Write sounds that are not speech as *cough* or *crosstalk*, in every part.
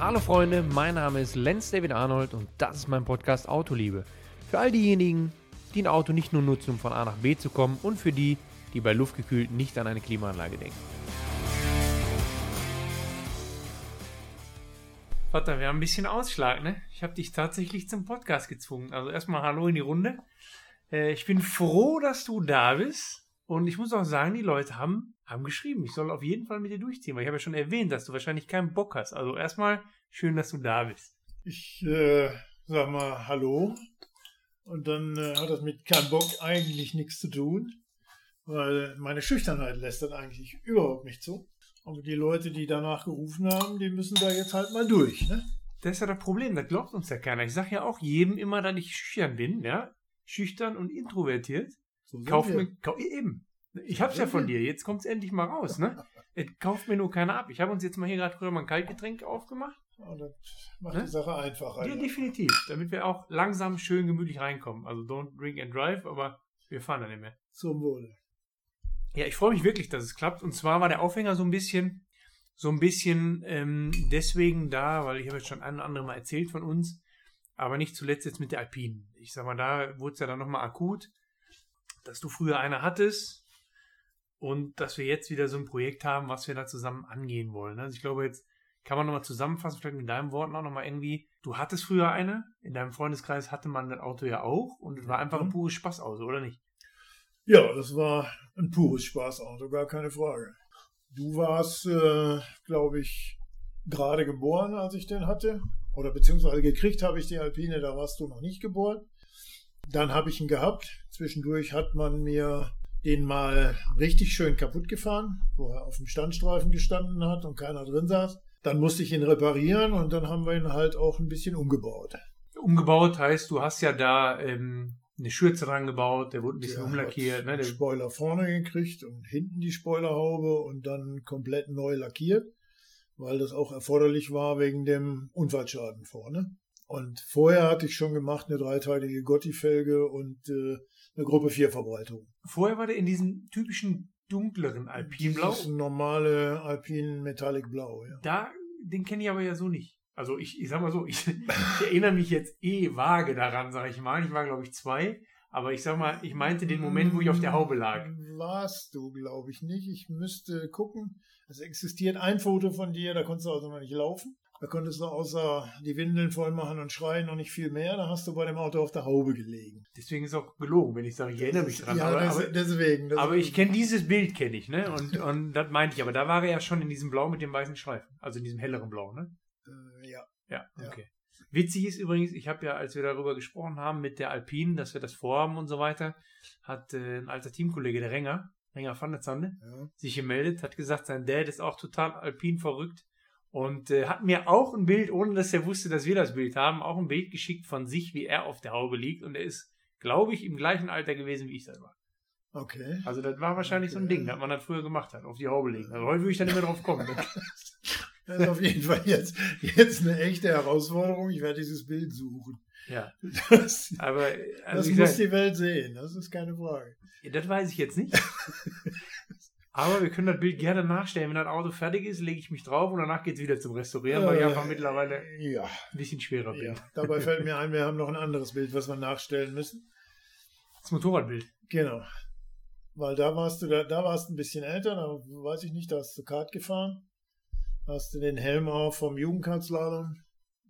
Hallo Freunde, mein Name ist Lenz David Arnold und das ist mein Podcast Autoliebe. Für all diejenigen, die ein Auto nicht nur nutzen, um von A nach B zu kommen und für die, die bei luftgekühlt nicht an eine Klimaanlage denken. Vater, wir haben ein bisschen Ausschlag, ne? Ich habe dich tatsächlich zum Podcast gezwungen. Also erstmal Hallo in die Runde. Äh, ich bin froh, dass du da bist. Und ich muss auch sagen, die Leute haben, haben geschrieben, ich soll auf jeden Fall mit dir durchziehen, weil ich habe ja schon erwähnt, dass du wahrscheinlich keinen Bock hast. Also erstmal schön, dass du da bist. Ich äh, sag mal Hallo. Und dann äh, hat das mit keinem Bock eigentlich nichts zu tun, weil meine Schüchternheit lässt das eigentlich überhaupt nicht zu. Aber die Leute, die danach gerufen haben, die müssen da jetzt halt mal durch. Ne? Das ist ja das Problem, das glaubt uns ja keiner. Ich sage ja auch jedem immer, dass ich schüchtern bin, ja, schüchtern und introvertiert. So Kauf wir. mir, kau, eben. Ich hab's ja von dir, jetzt kommt's endlich mal raus, ne? *laughs* Es kauft mir nur keiner ab. Ich habe uns jetzt mal hier gerade früher mal ein Kaltgetränk aufgemacht. Und das macht Ne? die Sache einfacher. Ja, ja. definitiv. Damit wir auch langsam schön gemütlich reinkommen. Also don't drink and drive, aber wir fahren dann nicht mehr. Zum Wohle. Ja, ich freue mich wirklich, dass es klappt. Und zwar war der Aufhänger so ein bisschen, so ein bisschen ähm, deswegen da, weil ich habe jetzt schon ein oder andere Mal erzählt von uns, aber nicht zuletzt jetzt mit der Alpinen. Ich sag mal, da wurde es ja dann nochmal akut, dass du früher eine hattest und dass wir jetzt wieder so ein Projekt haben, was wir da zusammen angehen wollen. Also ich glaube, jetzt kann man nochmal zusammenfassen, vielleicht mit deinen Worten auch nochmal irgendwie. Du hattest früher eine, in deinem Freundeskreis hatte man das Auto ja auch und es war einfach ein Mhm. pures Spaßauto, oder nicht? Ja, das war ein pures Spaßauto, gar keine Frage. Du warst, äh, glaube ich, gerade geboren, als ich den hatte. Oder beziehungsweise gekriegt habe ich die Alpine, da warst du noch nicht geboren. Dann habe ich ihn gehabt. Zwischendurch hat man mir den mal richtig schön kaputt gefahren, wo er auf dem Standstreifen gestanden hat und keiner drin saß. Dann musste ich ihn reparieren und dann haben wir ihn halt auch ein bisschen umgebaut. Umgebaut heißt, du hast ja da ähm, eine Schürze dran gebaut, der wurde ein bisschen Der umlackiert. hat Ne? den Der, Spoiler vorne gekriegt und hinten die Spoilerhaube und dann komplett neu lackiert, weil das auch erforderlich war wegen dem Unfallschaden vorne. Und vorher hatte ich schon gemacht eine dreiteilige Gotti-Felge und äh, eine Gruppe 4 Verbreitung. vorher war der in diesem typischen dunkleren Alpinblau. Das ist ein normale Alpine Metallic Blau, ja. Da, den kenne ich aber ja so nicht. Also ich, ich sag mal so, ich, ich erinnere mich jetzt eh vage daran, sag ich mal. Ich war, glaube ich, zwei. Aber ich sag mal, ich meinte den Moment, wo ich auf der Haube lag. Warst du, glaube ich, nicht. Ich müsste gucken. Es existiert ein Foto von dir, da konntest du also noch nicht laufen. Da konntest du außer die Windeln voll machen und schreien noch nicht viel mehr. Da hast du bei dem Auto auf der Haube gelegen. Deswegen ist auch gelogen, wenn ich sage, ich erinnere mich dran. Ja, aber, des, aber, deswegen. Das aber ich kenne dieses Bild, kenne ich, ne? Und, und das meinte ich. Aber da war er ja schon in diesem Blau mit dem weißen Streifen. Also in diesem helleren Blau, ne? Äh, ja. Ja, Ja. okay. Witzig ist übrigens, ich habe ja, als wir darüber gesprochen haben mit der Alpine, dass wir das vorhaben und so weiter, hat äh, ein alter Teamkollege, der Renger, Renger van der Zande, ja. sich gemeldet, hat gesagt, sein Dad ist auch total Alpin verrückt und äh, hat mir auch ein Bild, ohne dass er wusste, dass wir das Bild haben, auch ein Bild geschickt von sich, wie er auf der Haube liegt und er ist, glaube ich, im gleichen Alter gewesen, wie ich selber. Okay. Also das war wahrscheinlich so ein Okay. Ding, das man das früher gemacht hat, auf die Haube legen. Also heute würde ich dann nicht mehr drauf kommen. *laughs* Das ist auf jeden Fall jetzt, jetzt eine echte Herausforderung. Ich werde dieses Bild suchen. ja, Das, aber also das muss sag- die Welt sehen. Das ist keine Frage. Das weiß ich jetzt nicht. *laughs* Aber wir können das Bild gerne nachstellen. Wenn das Auto fertig ist, lege ich mich drauf und danach geht es wieder zum Restaurieren, weil ich Äh, einfach mittlerweile Ja. ein bisschen schwerer bin. ja. Dabei *laughs* fällt mir ein, wir haben noch ein anderes Bild, was wir nachstellen müssen. Das Motorradbild. Genau. Weil da warst du, da, da warst du ein bisschen älter, da weiß ich nicht, da hast du Kart gefahren. Hast du den Helm auf vom Jugendkartslalom.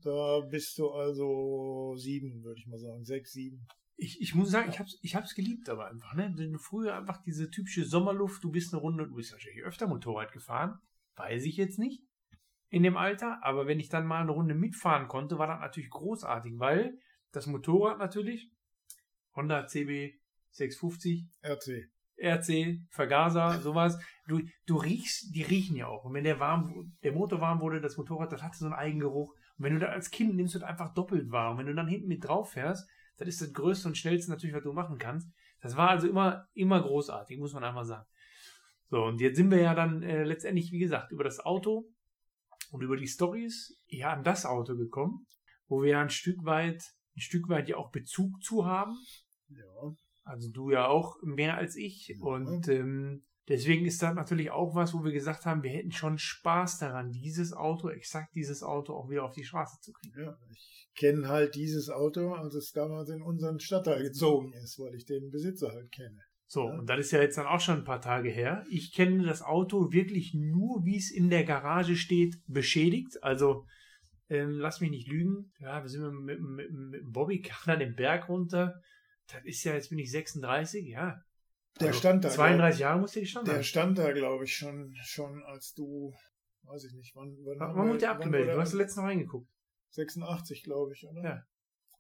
Da bist du also sieben, würde ich mal sagen. Sechs, sieben. Ich, ich muss sagen, ich hab's, ich hab's geliebt, aber einfach, ne? Wenn du früher einfach diese typische Sommerluft, du bist eine Runde, du bist wahrscheinlich öfter Motorrad gefahren, weiß ich jetzt nicht in dem Alter, aber wenn ich dann mal eine Runde mitfahren konnte, war das natürlich großartig, weil das Motorrad natürlich, Honda CB 650, RC. RC, Vergaser, sowas. Du, du riechst, die riechen ja auch. Und wenn der warm, der Motor warm wurde, das Motorrad, das hatte so einen Eigengeruch. Und wenn du da als Kind nimmst du das einfach doppelt warm. Wenn du dann hinten mit drauf fährst, das ist das Größte und Schnellste natürlich, was du machen kannst. Das war also immer, immer großartig, muss man einfach sagen. So, und jetzt sind wir ja dann äh, letztendlich, wie gesagt, über das Auto und über die Stories ja an das Auto gekommen, wo wir ja ein Stück weit, ein Stück weit ja auch Bezug zu haben. Ja. Also du ja auch mehr als ich. Ja. Und ähm, Deswegen ist das natürlich auch was, wo wir gesagt haben, wir hätten schon Spaß daran, dieses Auto, exakt dieses Auto auch wieder auf die Straße zu kriegen. Ja, ich kenne halt dieses Auto, als es damals in unseren Stadtteil gezogen ist, weil ich den Besitzer halt kenne. So, ja. und das ist ja jetzt dann auch schon ein paar Tage her. Ich kenne das Auto wirklich nur, wie es in der Garage steht, beschädigt. Also, ähm, lass mich nicht lügen. Ja, wir sind mit, mit, mit, dem Bobbycar *laughs* den Berg runter. Das ist ja, jetzt bin ich 36, ja, der also stand da. 32 Jahre musste ich stand Der stand da, glaube ich, schon, schon als du, weiß ich nicht, wann, wann, wann, wann wurde der abgemeldet? Du hast letztens noch reingeguckt. 86, glaube ich, oder? Ja.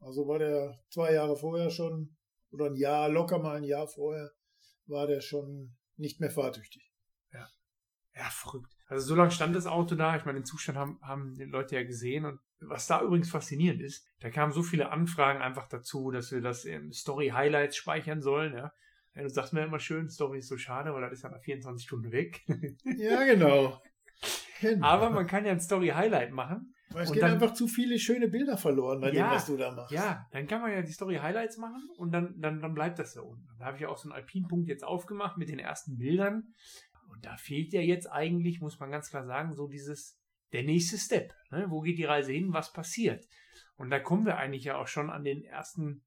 Also war der zwei Jahre vorher schon, oder ein Jahr, locker mal ein Jahr vorher, war der schon nicht mehr fahrtüchtig. Ja. Ja, verrückt. Also so lange stand das Auto da. Ich meine, den Zustand haben, haben die Leute ja gesehen. Und was da übrigens faszinierend ist, da kamen so viele Anfragen einfach dazu, dass wir das im Story Highlights speichern sollen. Ja. Ja, du sagst mir immer schön, Story ist so schade, weil das ist ja nach 24 Stunden weg. ja, genau. *laughs* genau. Aber man kann ja ein Story-Highlight machen. Weil es gehen dann, einfach zu viele schöne Bilder verloren bei ja, dem, was du da machst. Ja, dann kann man ja die Story-Highlights machen und dann, dann, dann bleibt das da unten. Da habe ich ja auch so einen Alpin-Punkt jetzt aufgemacht mit den ersten Bildern. Und da fehlt ja jetzt eigentlich, muss man ganz klar sagen, so dieses, der nächste Step. Ne? Wo geht die Reise hin? Was passiert? Und da kommen wir eigentlich ja auch schon an den ersten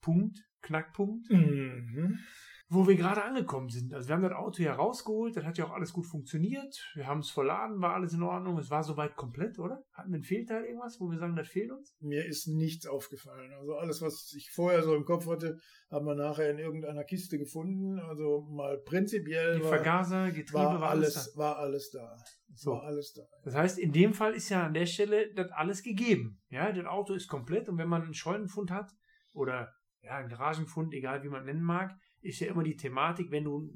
Punkt, Knackpunkt. Mhm wo wir gerade angekommen sind. Also wir haben das Auto ja rausgeholt, das hat ja auch alles gut funktioniert. Wir haben es verladen, war alles in Ordnung. Es war soweit komplett, oder? Hatten wir einen Fehlteil irgendwas, wo wir sagen, das fehlt uns? Mir ist nichts aufgefallen. Also alles, was ich vorher so im Kopf hatte, haben wir nachher in irgendeiner Kiste gefunden. Also mal prinzipiell. Die Vergaser, Getriebe, war, war alles, da. war alles da. So. War alles da. Das heißt, in dem Fall ist ja an der Stelle das alles gegeben. Ja, das Auto ist komplett und wenn man einen Scheunenfund hat oder ja, einen Garagenfund, egal wie man nennen mag, ist ja immer die Thematik, wenn du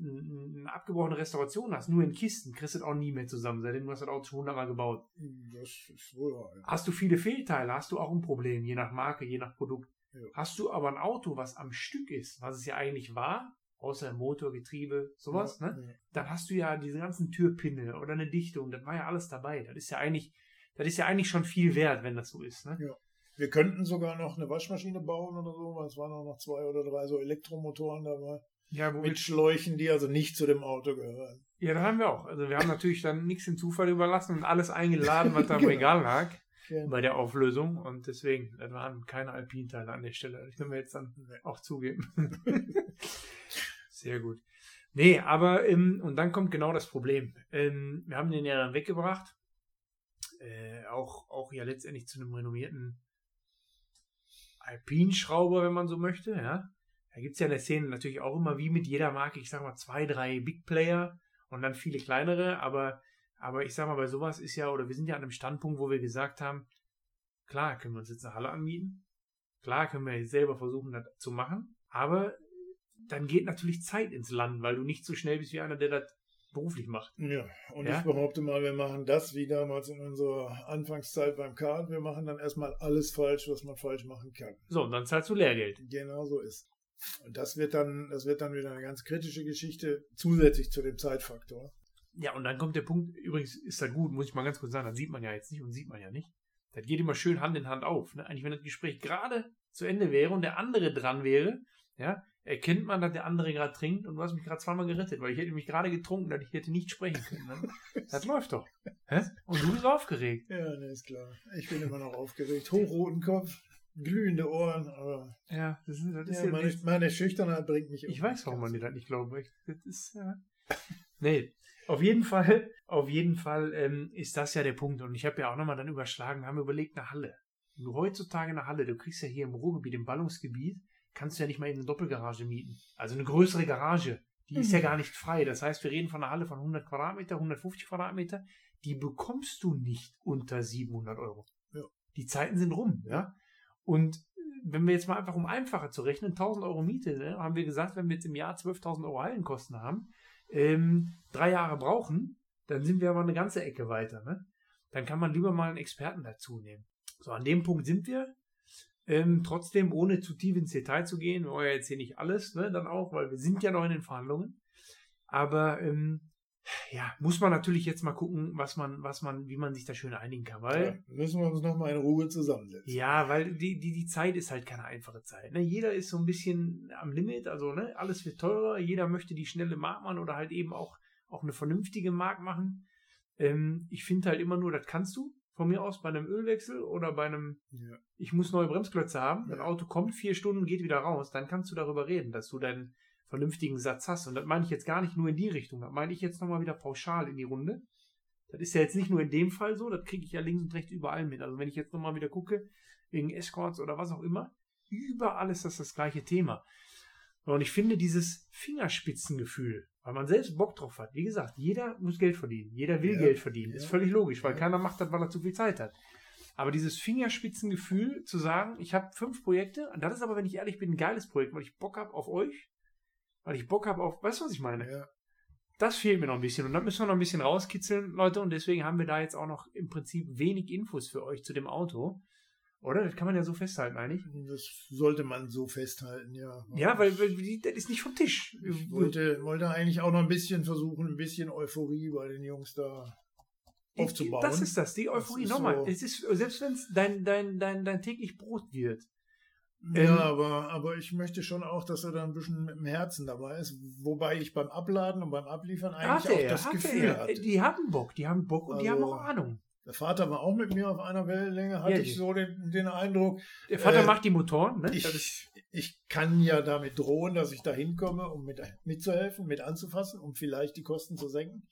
eine abgebrochene Restauration hast, nur in Kisten, kriegst du das auch nie mehr zusammen, seitdem du hast das Auto schon hundertmal gebaut. Das ist wohl wahr, ja. Hast du viele Fehlteile, hast du auch ein Problem, je nach Marke, je nach Produkt. Ja. Hast du aber ein Auto, was am Stück ist, was es ja eigentlich war, außer Motor, Getriebe, sowas, ja, ne? Ja. Dann hast du ja diese ganzen Türpinne oder eine Dichtung, das war ja alles dabei. Das ist ja eigentlich, das ist ja eigentlich schon viel wert, wenn das so ist, ne? Ja. Wir könnten sogar noch eine Waschmaschine bauen oder so, weil es waren auch noch zwei oder drei so Elektromotoren dabei. Ja, mit Schläuchen, die also nicht zu dem Auto gehören. Ja, das haben wir auch. Also wir haben natürlich dann nichts dem Zufall überlassen und alles eingeladen, was da im *laughs* genau. Regal lag genau. bei der Auflösung. Und deswegen, das waren keine Alpinteile an der Stelle. Das können wir jetzt dann auch zugeben. *laughs* Sehr gut. Nee, aber, ähm, und dann kommt genau das Problem. Ähm, wir haben den ja dann weggebracht. Äh, auch, auch ja letztendlich zu einem renommierten Alpinschrauber, wenn man so möchte, ja. Da gibt es ja in der Szene natürlich auch immer, wie mit jeder Marke, ich sag mal, zwei, drei Big Player und dann viele kleinere, aber, aber ich sag mal, bei sowas ist ja, oder wir sind ja an einem Standpunkt, wo wir gesagt haben, klar können wir uns jetzt eine Halle anmieten, klar können wir selber versuchen, das zu machen, aber dann geht natürlich Zeit ins Land, weil du nicht so schnell bist wie einer, der das beruflich macht. Ja, und ja? ich behaupte mal, wir machen das wie damals in unserer Anfangszeit beim Kart. Wir machen dann erstmal alles falsch, was man falsch machen kann. So, und dann zahlst du Lehrgeld. Genau so ist. Und das wird dann, das wird dann wieder eine ganz kritische Geschichte, zusätzlich zu dem Zeitfaktor. Ja, und dann kommt der Punkt, übrigens ist das gut, muss ich mal ganz kurz sagen, das sieht man ja jetzt nicht und sieht man ja nicht. Das geht immer schön Hand in Hand auf. Ne? Eigentlich, wenn das Gespräch gerade zu Ende wäre und der andere dran wäre, ja, erkennt man, dass der andere gerade trinkt und du hast mich gerade zweimal gerettet, weil ich hätte mich gerade getrunken, dass ich hätte nicht sprechen können. Ne? *laughs* Das läuft doch. Hä? Und du bist aufgeregt. Ja, ne, ist klar. Ich bin immer noch aufgeregt. Hochroten Kopf, glühende Ohren, aber. Ja, das ist, das ist ja, ja meine, meine, Schüchternheit bringt mich Ich weiß, warum man dir das nicht glaubt. Das ist, ja. *laughs* nee. Auf jeden Fall, auf jeden Fall ähm, ist das ja der Punkt. Und ich habe ja auch nochmal dann überschlagen, haben überlegt, eine Halle. Wenn du heutzutage eine Halle, du kriegst ja hier im Ruhrgebiet, im Ballungsgebiet, kannst du ja nicht mal in eine Doppelgarage mieten. Also eine größere Garage, die mhm. ist ja mhm. gar nicht frei. Das heißt, wir reden von einer Halle von 100 Quadratmeter, 150 Quadratmeter. Die bekommst du nicht unter 700 Euro. Ja. Die Zeiten sind rum, ja. Und wenn wir jetzt mal einfach um einfacher zu rechnen, 1000 Euro Miete, ne, haben wir gesagt, wenn wir jetzt im Jahr 12.000 Euro Hallenkosten haben, ähm, drei Jahre brauchen, dann sind wir aber eine ganze Ecke weiter. Ne? Dann kann man lieber mal einen Experten dazu nehmen. So, an dem Punkt sind wir. Ähm, trotzdem, ohne zu tief ins Detail zu gehen, wir wollen ja jetzt hier nicht alles, ne, dann auch, weil wir sind ja noch in den Verhandlungen. Aber ähm, ja, muss man natürlich jetzt mal gucken, was man, was man, wie man sich da schön einigen kann, weil. Ja, müssen wir uns nochmal in Ruhe zusammensetzen. Ja, weil die, die, die Zeit ist halt keine einfache Zeit. Ne? Jeder ist so ein bisschen am Limit, also ne, alles wird teurer, jeder möchte die schnelle Markmann oder halt eben auch auch eine vernünftige Mark machen. Ähm, ich finde halt immer nur, das kannst du von mir aus bei einem Ölwechsel oder bei einem, Ja. ich muss neue Bremsklötze haben, Ja. ein Auto kommt vier Stunden, geht wieder raus, dann kannst du darüber reden, dass du deinen vernünftigen Satz hast. Und das meine ich jetzt gar nicht nur in die Richtung, das meine ich jetzt nochmal wieder pauschal in die Runde. Das ist ja jetzt nicht nur in dem Fall so, das kriege ich ja links und rechts überall mit. Also wenn ich jetzt nochmal wieder gucke, wegen Escorts oder was auch immer, überall ist das das gleiche Thema. Und ich finde dieses Fingerspitzengefühl, weil man selbst Bock drauf hat. Wie gesagt, jeder muss Geld verdienen. Jeder will Ja, Geld verdienen. Ist ja. völlig logisch, weil Ja. keiner macht das, weil er zu viel Zeit hat. Aber dieses Fingerspitzengefühl zu sagen, ich habe fünf Projekte, und das ist aber, wenn ich ehrlich bin, ein geiles Projekt, weil ich Bock habe auf euch, weil ich Bock habe auf, weißt du, was ich meine? Das fehlt mir noch ein bisschen und da müssen wir noch ein bisschen rauskitzeln, Leute, und deswegen haben wir da jetzt auch noch im Prinzip wenig Infos für euch zu dem Auto. Oder? Das kann man ja so festhalten, eigentlich. Das sollte man so festhalten, ja. Ja, weil, weil das ist nicht vom Tisch. Ich wollte, wollte eigentlich auch noch ein bisschen versuchen, ein bisschen Euphorie bei den Jungs da aufzubauen. Das ist das, die Euphorie. ist Nochmal, so- es ist, selbst wenn es dein, dein, dein, dein täglich Brot wird. ja, ähm, aber, aber ich möchte schon auch, dass er da ein bisschen mit dem Herzen dabei ist. Wobei ich beim Abladen und beim Abliefern eigentlich auch das Gefühl er. hatte. Die haben Bock, die haben Bock und die haben Also, auch Ahnung. Der Vater war auch mit mir auf einer Wellenlänge, hatte Ja, ich so den, den Eindruck, Der Vater äh, macht die Motoren, ne? Ich, ich kann ja damit drohen, dass ich da hinkomme, um mit, mitzuhelfen, mit anzufassen, um vielleicht die Kosten zu senken.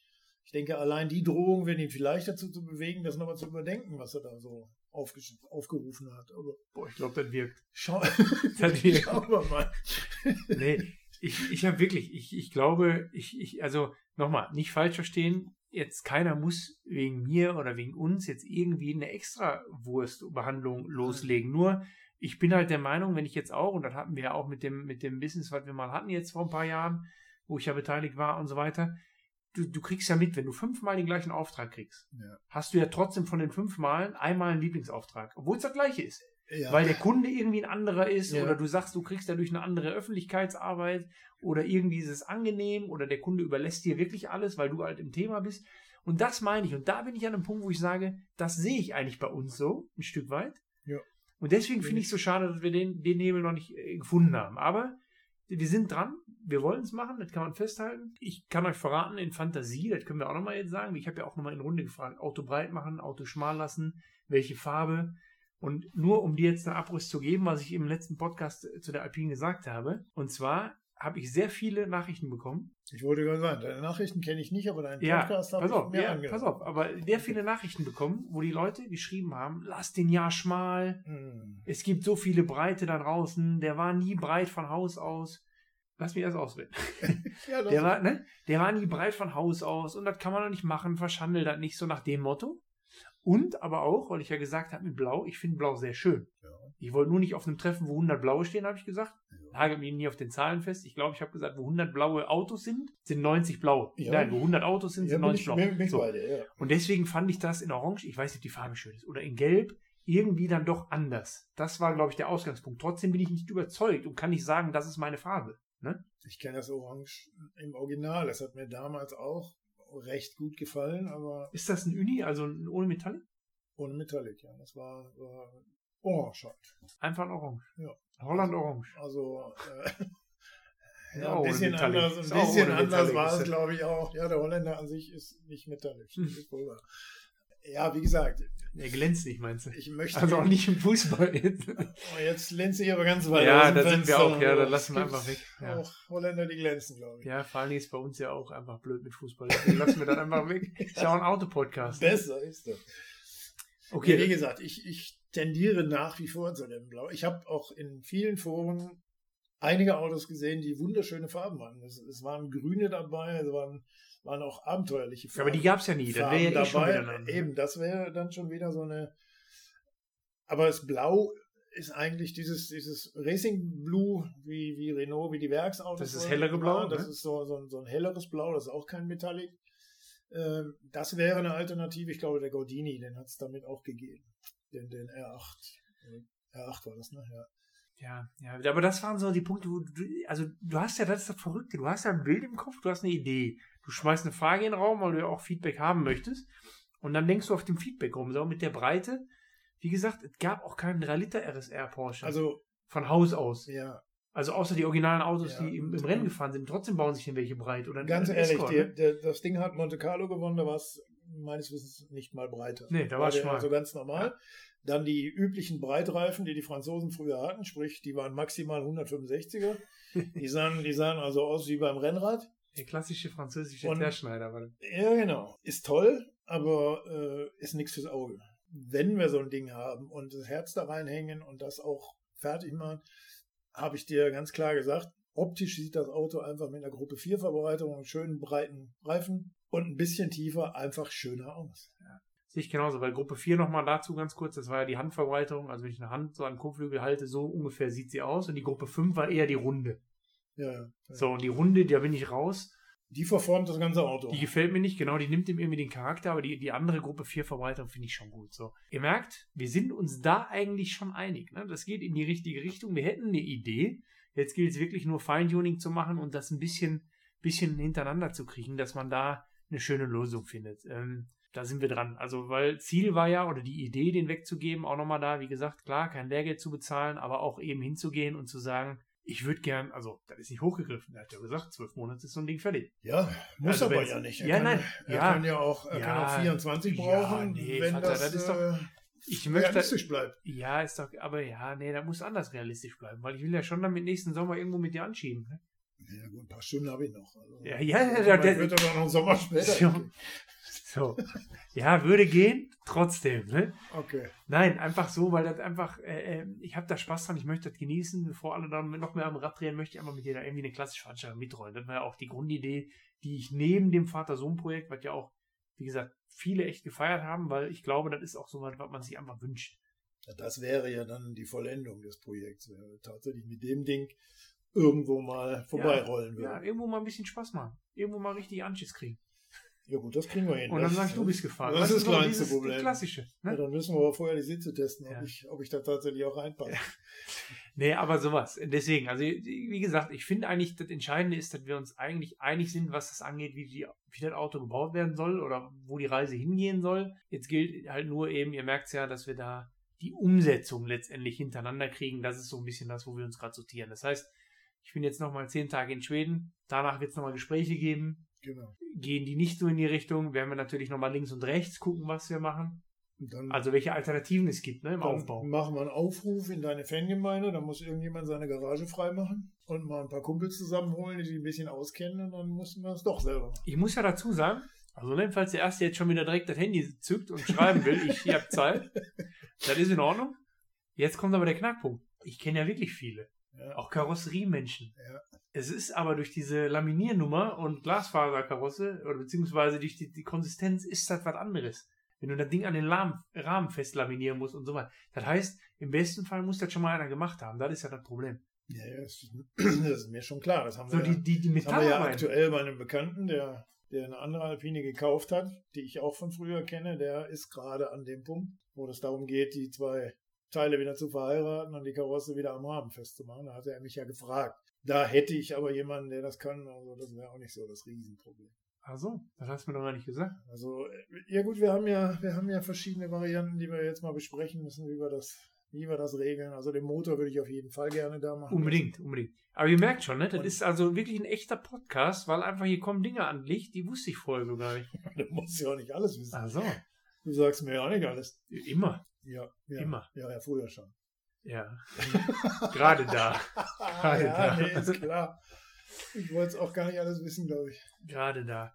Ich denke, allein die Drohung wird ihn vielleicht dazu zu bewegen, das nochmal zu überdenken, was er da so aufgerufen hat. Aber boah, ich glaube, das wirkt. schau, *laughs* Das *laughs* wirkt. schauen wir mal. nee, ich, ich habe wirklich, ich, ich glaube, ich, ich, also nochmal, nicht falsch verstehen, jetzt keiner muss wegen mir oder wegen uns jetzt irgendwie eine extra Wurstbehandlung loslegen. Nur, ich bin halt der Meinung, wenn ich jetzt auch, und das hatten wir ja auch mit dem, mit dem Business, was wir mal hatten jetzt vor ein paar Jahren, wo ich ja beteiligt war und so weiter, du, du kriegst ja mit, wenn du fünfmal den gleichen Auftrag kriegst, Ja. hast du ja trotzdem von den fünf Malen einmal einen Lieblingsauftrag, obwohl es der gleiche ist Ja. weil der Kunde irgendwie ein anderer ist Ja. oder du sagst, du kriegst dadurch eine andere Öffentlichkeitsarbeit oder irgendwie ist es angenehm oder der Kunde überlässt dir wirklich alles, weil du halt im Thema bist. Und das meine ich. Und da bin ich an einem Punkt, wo ich sage, das sehe ich eigentlich bei uns so, ein Stück weit. Ja. Und deswegen finde ich es so schade, dass wir den, den Nebel noch nicht äh, gefunden haben. Aber wir sind dran, wir wollen es machen, das kann man festhalten. Ich kann euch verraten, in Fantasie, das können wir auch nochmal jetzt sagen, ich habe ja auch nochmal in Runde gefragt, Auto breit machen, Auto schmal lassen, welche Farbe. Und nur um dir jetzt einen Abriss zu geben, was ich im letzten Podcast zu der Alpine gesagt habe. Und zwar habe ich sehr viele Nachrichten bekommen. Ich wollte gerade sagen, deine Nachrichten kenne ich nicht, aber deinen Ja, Podcast habe pass ich auf, mir ja, angehört. pass auf, aber sehr viele Nachrichten bekommen, wo die Leute geschrieben haben, lass den ja schmal, Hm. es gibt so viele Breite da draußen, der war nie breit von Haus aus. Lass mich erst ausreden. *laughs* Ja, das Der war, ne? der war nie breit von Haus aus und das kann man doch nicht machen, verschandelt das nicht so nach dem Motto. Und aber auch, weil ich ja gesagt habe mit Blau, ich finde Blau sehr schön. Ja. Ich wollte nur nicht auf einem Treffen, wo 100 Blaue stehen, habe ich gesagt. Ja. Nagel mich nie auf den Zahlen fest. Ich glaube, ich habe gesagt, wo 100 blaue Autos sind, sind 90 blau. Ja. Nein, wo 100 Autos sind, sind bin 90 ich, blau. bin, bin ich So. bei dir, ja. Und deswegen fand ich das in Orange, ich weiß nicht, ob die Farbe schön ist, oder in Gelb, irgendwie dann doch anders. Das war, glaube ich, der Ausgangspunkt. Trotzdem bin ich nicht überzeugt und kann nicht sagen, das ist meine Farbe. Ne? Ich kenne das Orange im Original. Das hat mir damals auch recht gut gefallen, aber Ist das ein Uni, also ein ohne Metallic? ohne Metallic, ja. Das war, war Orange halt. Einfach ein Orange. Ja. Holland Orange. Also äh, *laughs* Ja, ein bisschen anders, ein bisschen anders war es, glaube ich, auch. Ja, der Holländer an sich ist nicht Metallic. Hm. Ist. Ja, wie gesagt, Der glänzt nicht, meinst du? ich möchte. Also auch nicht im Fußball jetzt. Oh, jetzt glänze ich aber ganz weit Ja, da sind wir auch, ja, da lassen wir einfach weg. Ja. Auch Holländer, die glänzen, glaube ich. Ja, vor allen Dingen ist bei uns ja auch einfach blöd mit Fußball. Deswegen lassen wir das einfach weg. *laughs* Ist ja auch ein Autopodcast. Besser ist das. Okay, Wie gesagt, ich, ich tendiere nach wie vor zu dem Blau. Ich habe auch in vielen Foren einige Autos gesehen, die wunderschöne Farben hatten. Es, es waren grüne dabei, es waren, waren auch abenteuerliche Farben. aber die gab es ja nie. Das wäre ja eh schon wieder ein Eben, das wäre dann schon wieder so eine. Aber das Blau ist eigentlich dieses, dieses Racing Blue, wie, wie Renault, wie die Werksautos. Das ist hellere Blau, Das ne? ist so, so, ein, so ein helleres Blau, das ist auch kein Metallic. Ähm, das wäre eine Alternative. Ich glaube, der Gordini, den hat es damit auch gegeben. Den, den R8. R8 war das, ne? Ja. Ja, ja, aber das waren so die Punkte, wo du, also du hast ja, das ist das Verrückte, du hast ja ein Bild im Kopf, du hast eine Idee. Du schmeißt eine Frage in den Raum, weil du ja auch Feedback haben möchtest. Und dann denkst du auf dem Feedback rum. So mit der Breite, wie gesagt, es gab auch keinen 3 Liter RSR Porsche. Also, von Haus aus. ja. Also außer die originalen Autos, Ja, die im, im Rennen gefahren sind, trotzdem bauen sich denn welche breit. Oder Ganz ehrlich, Escort, die, ne? der, das Ding hat Monte Carlo gewonnen, da war es meines Wissens nicht mal breiter. Nee, da war es der schmal. Also ganz normal. Dann die üblichen Breitreifen, die die Franzosen früher hatten, sprich, die waren maximal 165er. *laughs* Die sahen, die sahen also aus wie beim Rennrad. Der klassische französische Und- Querschneider. war. Ja, genau. Ist toll, aber äh, ist nichts fürs Auge. Wenn wir so ein Ding haben und das Herz da reinhängen und das auch fertig machen, habe ich dir ganz klar gesagt, optisch sieht das Auto einfach mit einer Gruppe 4 Verbreitung und schönen breiten Reifen und ein bisschen tiefer einfach schöner aus. Sehe ich genauso, weil Gruppe 4 nochmal dazu ganz kurz, das war ja die Handverbreiterung. Also wenn ich eine Hand so an den Kotflügel halte, so ungefähr sieht sie aus. Und die Gruppe 5 war eher die Runde. Ja, ja. So, und die Runde, da bin ich raus. Die verformt das ganze Auto. Die gefällt mir nicht, genau, die nimmt ihm irgendwie den Charakter, aber die, die andere Gruppe 4 Verbreitung finde ich schon gut. So. Ihr merkt, wir sind uns da eigentlich schon einig. Ne? Das geht in die richtige Richtung. Wir hätten eine Idee. Jetzt gilt es wirklich nur Feintuning zu machen und das ein bisschen, bisschen hintereinander zu kriegen, dass man da eine schöne Lösung findet. Ähm, da sind wir dran. Also, weil Ziel war ja, oder die Idee, den wegzugeben, auch nochmal da, wie gesagt, klar, kein Lehrgeld zu bezahlen, aber auch eben hinzugehen und zu sagen, ich würde gern, also, das ist nicht hochgegriffen. Er hat ja gesagt, zwölf Monate ist so ein Ding fertig. ja, muss Also aber ja nicht. Ja, kann, nein, Er ja. kann ja auch, er Ja. kann auch 24 Ja, brauchen, nee, wenn Vater, das, das ist doch- äh, Ich möchte, realistisch bleibt. Ja, ist doch, aber ja, nee, da muss anders realistisch bleiben, weil ich will ja schon dann mit nächsten Sommer irgendwo mit dir anschieben. Ne? Ja gut, ein paar Stunden habe ich noch. Also, Ja, ja, ja, der- wird aber noch Sommer später. So. So. Ja, würde gehen, trotzdem, ne? Okay. Nein, einfach so, weil das einfach, äh, äh, ich habe da Spaß dran, ich möchte das genießen, bevor alle dann noch mehr am Rad drehen, möchte ich einfach mit dir da irgendwie eine klassische Veranstaltung mitrollen. Das war ja auch die Grundidee, die ich neben dem Vater-Sohn-Projekt, was ja auch, wie gesagt, viele echt gefeiert haben, weil ich glaube, das ist auch so was, was man sich einfach wünscht. Ja, Das wäre ja dann die Vollendung des Projekts, wir tatsächlich mit dem Ding irgendwo mal vorbeirollen Ja, würden. irgendwo mal ein bisschen Spaß machen. Irgendwo mal richtig Anschiss kriegen. Ja. gut, das kriegen wir hin. Und dann Das- sagst du, bist gefahren. Das ist das kleinste Problem. Klassische. Ja, Ne? dann müssen wir aber vorher die Sitze testen, ob, Ja. ich, ob ich da tatsächlich auch reinpasse. Nee, aber sowas. Deswegen, also wie gesagt, ich finde eigentlich, das Entscheidende ist, dass wir uns eigentlich einig sind, was das angeht, wie, die, wie das Auto gebaut werden soll oder wo die Reise hingehen soll. Jetzt gilt halt nur eben, ihr merkt es ja, dass wir da die Umsetzung letztendlich hintereinander kriegen. Das ist so ein bisschen das, wo wir uns gerade sortieren. Das heißt, ich bin jetzt nochmal zehn Tage in Schweden. Danach wird es nochmal Gespräche geben. Genau. Gehen die nicht so in die Richtung, werden wir natürlich nochmal links und rechts gucken, was wir machen. Dann, Also welche Alternativen es gibt ne, im dann Aufbau. machen wir einen Aufruf in deine Fangemeinde, da muss irgendjemand seine Garage freimachen und mal ein paar Kumpels zusammenholen, die sich ein bisschen auskennen und dann müssen wir es doch selber machen. Ich muss ja dazu sagen, also ne, falls der Erste jetzt schon wieder direkt das Handy zückt und schreiben will, ich habt Zeit, *laughs* das ist in Ordnung. Jetzt kommt aber der Knackpunkt. Ich kenne ja wirklich viele, Ja. auch Karosseriemenschen. Ja. Es ist aber durch diese Laminiernummer und Glasfaserkarosse oder beziehungsweise durch die, die Konsistenz ist das was anderes. Wenn du das Ding an den Rahmen, Rahmen festlaminieren musst und so weiter. Das heißt, im besten Fall muss das schon mal einer gemacht haben. Das ist ja das Problem. Ja, ja, das ist, *clears throat* mir schon klar. Das haben So wir, ja, die, die, die haben wir ja aktuell bei einem Bekannten, der, der eine andere Alpine gekauft hat, die ich auch von früher kenne, der ist gerade an dem Punkt, wo es darum geht, die zwei Teile wieder zu verheiraten und die Karosse wieder am Rahmen festzumachen. Da hatte er mich ja gefragt. Da hätte ich aber jemanden, der das kann, also das wäre auch nicht so das Riesenproblem. Ach so, das hast du mir doch gar nicht gesagt. Also, äh, ja gut, wir haben ja, wir haben ja verschiedene Varianten, die wir jetzt mal besprechen müssen, wie wir das, wie wir das regeln. Also den Motor würde ich auf jeden Fall gerne da machen. Unbedingt, unbedingt. Aber ihr merkt schon, ne? Das Und- ist also wirklich ein echter Podcast, weil einfach hier kommen Dinge an Licht, die wusste ich vorher so gar nicht. Du musst ja auch nicht alles wissen. Ach so. Du sagst mir ja auch nicht alles. Immer. Ja, ja. Immer. Ja, ja, früher schon. Ja. *laughs* Gerade da. Ah, ja, da. nee, ist klar. Ich wollte es auch gar nicht alles wissen, glaube ich. Gerade da.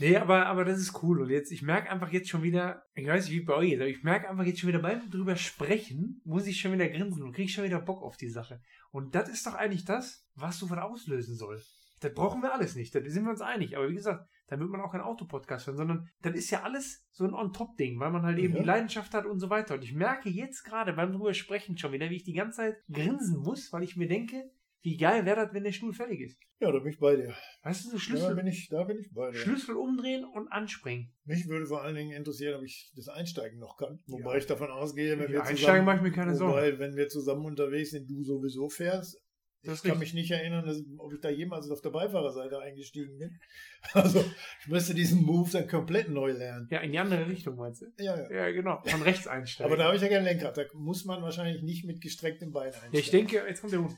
Nee, aber, aber das ist cool. Und jetzt, ich merke einfach jetzt schon wieder, ich weiß nicht, wie bei euch ist, aber ich merke einfach jetzt schon wieder beim drüber sprechen, muss ich schon wieder grinsen und kriege schon wieder Bock auf die Sache. Und das ist doch eigentlich das, was so was auslösen soll. Das brauchen wir alles nicht, da sind wir uns einig. Aber wie gesagt, da wird man auch kein Autopodcast hören, sondern das ist ja alles so ein On-Top-Ding, weil man halt eben Ja. die Leidenschaft hat und so weiter. Und ich merke jetzt gerade beim drüber sprechen schon wieder, wie ich die ganze Zeit grinsen muss, weil ich mir denke, wie geil wäre das, wenn der Stuhl fertig ist. Ja, da bin ich bei dir. Weißt du, so Da Schlüssel, bin ich, da bin ich bei dir. Schlüssel umdrehen und anspringen. Mich würde vor allen Dingen interessieren, ob ich das Einsteigen noch kann. Wobei Ja. ich davon ausgehe, wenn Ja, wir Einsteigen zusammen, mache ich mir keine Sorgen. wobei, wenn wir zusammen unterwegs sind, du sowieso fährst. Das Ich kann richtig. mich nicht erinnern, dass, ob ich da jemals auf der Beifahrerseite eingestiegen bin. *laughs* Also, ich müsste diesen Move dann komplett neu lernen. Ja, in die andere Richtung meinst du? Ja, ja. Ja, genau. Von rechts einsteigen. Aber da habe ich ja kein Lenkrad. Da muss man wahrscheinlich nicht mit gestrecktem Bein einsteigen. ja, ich denke, jetzt kommt der Hund.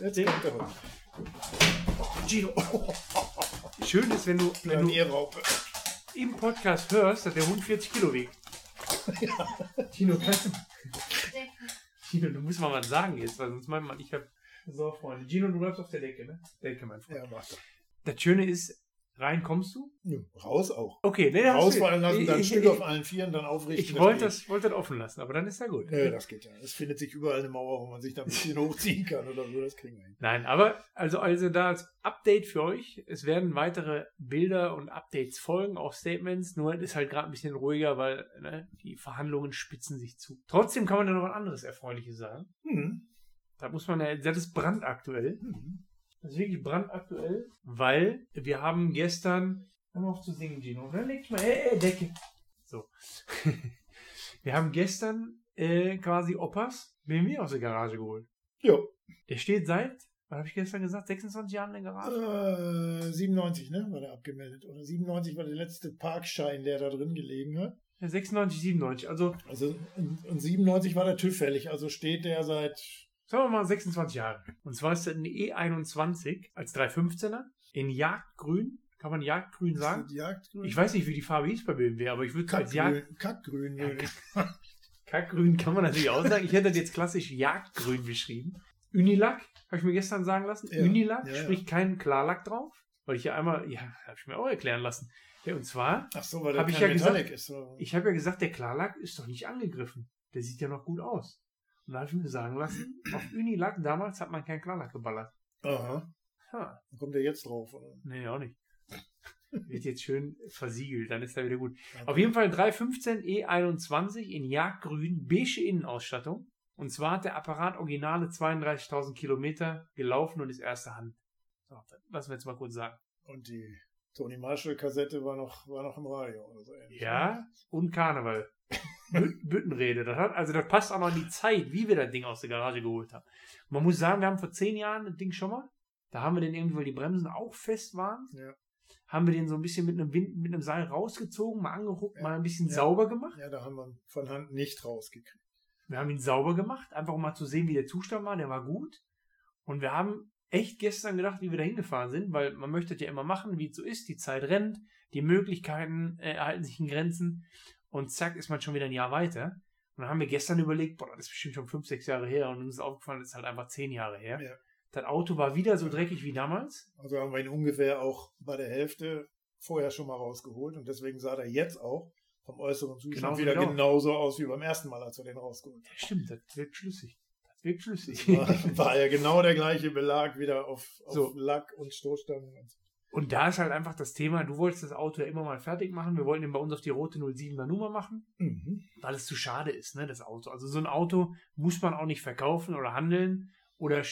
Jetzt Den- kommt er raus. Gino. Schön ist, wenn du, wenn du im Podcast hörst, dass der Hund 40 Kilo wiegt. *laughs* Gino, kannst du. Gino, du musst mal was sagen jetzt, weil sonst meint man, ich hab. So, Freunde. Gino, du bleibst auf der Decke, ne? Decke, mein Freund. Ja, mach das. Das Schöne ist, rein kommst du? Ja, raus auch. Okay, ne, da hast du- Rausfallen lassen, dann ein ich, Stück ich, auf allen Vieren, dann aufrichten. ich wollte das, wollte das offen lassen, aber dann ist ja gut. Ja, das geht ja. Es findet sich überall eine Mauer, wo man sich da ein bisschen *laughs* hochziehen kann oder so. Das kriegen wir hin. Nein, aber also, also da als Update für euch, es werden weitere Bilder und Updates folgen, auch Statements, nur es ist halt gerade ein bisschen ruhiger, weil ne, die Verhandlungen spitzen sich zu. Trotzdem kann man da noch was anderes Erfreuliches sagen. Hm. Da muss man ja, das ist brandaktuell. Hm. Das ist wirklich brandaktuell, weil wir haben gestern, hör mal auf zu singen, Gino, dann leg dich mal, äh, Decke. So. *laughs* wir haben gestern äh, quasi Oppas BMW aus der Garage geholt. Jo. Der steht seit, was habe ich gestern gesagt, 26 Jahren in der Garage. Äh, 97, ne? War der abgemeldet. Oder 97 war der letzte Parkschein, der da drin gelegen hat. Ja, 96, 97, also Also, und, und 97 war der TÜV fällig. Also steht der seit. Sagen wir mal 26 Jahre. Und zwar ist das ein E21 als 315er in Jagdgrün. Kann man Jagdgrün sagen? Jagdgrün. Ich weiß nicht, wie die Farbe hieß bei BMW, aber ich würde es als Jagd Kackgrün, würde ich. Kackgrün kann man natürlich auch sagen. Ich hätte das jetzt klassisch Jagdgrün beschrieben. Unilack, habe ich mir gestern sagen lassen. Ja, Unilack, ja, ja. sprich kein Klarlack drauf. Weil ich ja einmal, ja, habe ich mir auch erklären lassen. Ja, und zwar, so, weil der Hab ich ja gesagt. Metallic ist. So. ich habe ja gesagt, der Klarlack ist doch nicht angegriffen. Der sieht ja noch gut aus. Und da habe ich mir sagen lassen, auf Unilack damals hat man keinen Klarlack geballert. Aha. Ha, Dann kommt der jetzt drauf, oder? nee, auch nicht. Wird jetzt schön versiegelt, dann ist er wieder gut. Auf jeden Fall 315 E21 in Jagdgrün, beige Innenausstattung. Und zwar hat der Apparat originale 32.000 Kilometer gelaufen und ist erste Hand. So, lassen wir jetzt mal kurz sagen. Und die Tony Marshall-Kassette war noch, war noch im Radio oder so ähnlich. Ja, und Karneval. Bü- Büttenrede. Das hat, also das passt auch noch in die Zeit, wie wir das Ding aus der Garage geholt haben. Man muss sagen, wir haben vor zehn Jahren das Ding schon mal. Da haben wir den irgendwie, weil die Bremsen auch fest waren, Ja. haben wir den so ein bisschen mit einem Wind, mit einem Seil rausgezogen, mal angeguckt, Ja. mal ein bisschen Ja. sauber gemacht. Ja, da haben wir von Hand nicht rausgekriegt. Wir haben ihn sauber gemacht, einfach um mal zu sehen, wie der Zustand war. Der war gut. Und wir haben echt gestern gedacht, wie wir da hingefahren sind, weil man möchte das ja immer machen, wie es so ist. Die Zeit rennt, die Möglichkeiten äh, erhalten sich in Grenzen. Und zack, ist man schon wieder ein Jahr weiter. Und dann haben wir gestern überlegt, boah, das ist bestimmt schon fünf, sechs Jahre her. Und uns ist aufgefallen, das ist halt einfach zehn Jahre her. Ja. Das Auto war wieder so dreckig wie damals. Also haben wir ihn ungefähr auch bei der Hälfte vorher schon mal rausgeholt und deswegen sah der jetzt auch vom äußeren Zustand Genauso wieder genau. genauso aus wie beim ersten Mal, als wir den rausgeholt Ja, stimmt, das wirkt schlüssig. Das wirkt schlüssig. haben. War, war ja genau der gleiche Belag wieder auf, auf So. Lack und Stoßstangen. Und Und da ist halt einfach das Thema, du wolltest das Auto ja immer mal fertig machen. Wir wollten ihn bei uns auf die rote 07er Nummer machen. mhm. weil es zu schade ist, ne, das Auto. Also so ein Auto muss man auch nicht verkaufen oder handeln oder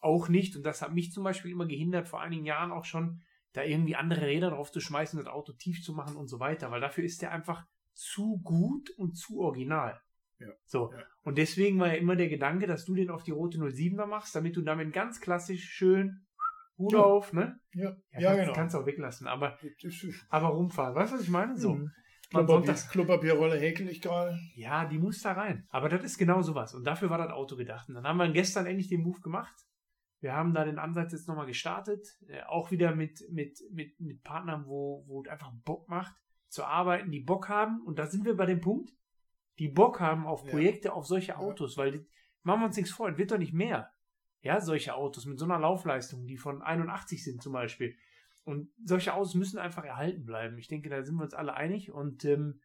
auch nicht. Und das hat mich zum Beispiel immer gehindert, vor einigen Jahren auch schon, da irgendwie andere Räder drauf zu schmeißen, das Auto tief zu machen und so weiter, weil dafür ist der einfach zu gut und zu original. Ja. So. Ja. Und deswegen war ja immer der Gedanke, dass du den auf die rote 07er machst, damit du damit ganz klassisch schön Hut Ja. auf, ne? Ja, Ja, ja, kannst, genau. kannst auch weglassen, aber, aber rumfahren. Weißt du, was ich meine? So. Mhm. Man Klopapier, Klopapierrolle häkel ich gerade. Ja, die muss da rein. Aber das ist genau sowas. Und dafür war das Auto gedacht. Und dann haben wir gestern endlich den Move gemacht. Wir haben da den Ansatz jetzt nochmal gestartet. Äh, auch wieder mit, mit, mit, mit Partnern, wo, wo es einfach Bock macht, zu arbeiten, die Bock haben. Und da sind wir bei dem Punkt, die Bock haben auf Ja. Projekte, auf solche Autos. Weil, die, machen wir uns nichts vor, es wird doch nicht mehr. Ja, solche Autos mit so einer Laufleistung, die von 81 sind zum Beispiel. Und solche Autos müssen einfach erhalten bleiben. Ich denke, da sind wir uns alle einig. Und ähm,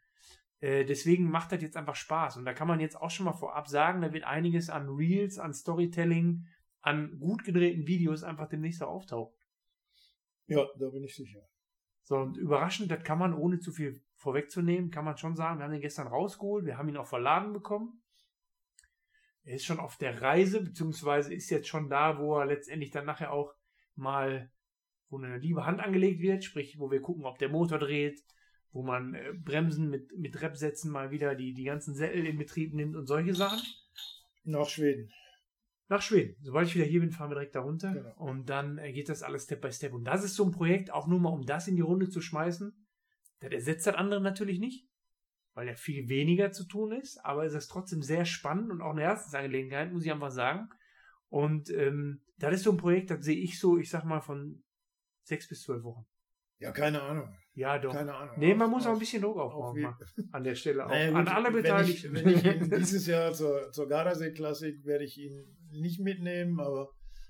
äh, deswegen macht das jetzt einfach Spaß. Und da kann man jetzt auch schon mal vorab sagen, da wird einiges an Reels, an Storytelling, an gut gedrehten Videos einfach demnächst auch auftauchen. Ja, da bin ich sicher. So, und überraschend, das kann man, ohne zu viel vorwegzunehmen, kann man schon sagen, wir haben den gestern rausgeholt, wir haben ihn auch verladen bekommen. Er ist schon auf der Reise, beziehungsweise ist jetzt schon da, wo er letztendlich dann nachher auch mal, wo eine liebe Hand angelegt wird, sprich, wo wir gucken, ob der Motor dreht, wo man äh, Bremsen mit, mit Repsätzen mal wieder die, die ganzen Sättel in Betrieb nimmt und solche Sachen. Nach Schweden. Nach Schweden. Sobald ich wieder hier bin, fahren wir direkt da runter. Genau. Und dann äh, geht das alles Step by Step. Und das ist so ein Projekt, auch nur mal um das in die Runde zu schmeißen. Das ersetzt das andere natürlich nicht, weil ja viel weniger zu tun ist. Aber es ist trotzdem sehr spannend und auch eine Herzensangelegenheit, muss ich einfach sagen. Und ähm, das ist so ein Projekt, das sehe ich so, ich sag mal, von sechs bis zwölf Wochen. Ja, keine Ahnung. Ja, doch. Keine Ahnung. Nee, Auf- man muss auch auf- ein bisschen Druck auf aufbauen mal an der Stelle. Auch. Naja, an gut, alle wenn Beteiligten. Ich, wenn ich *laughs* dieses Jahr zur, zur Gardasee-Klassik werde ich ihn nicht mitnehmen, aber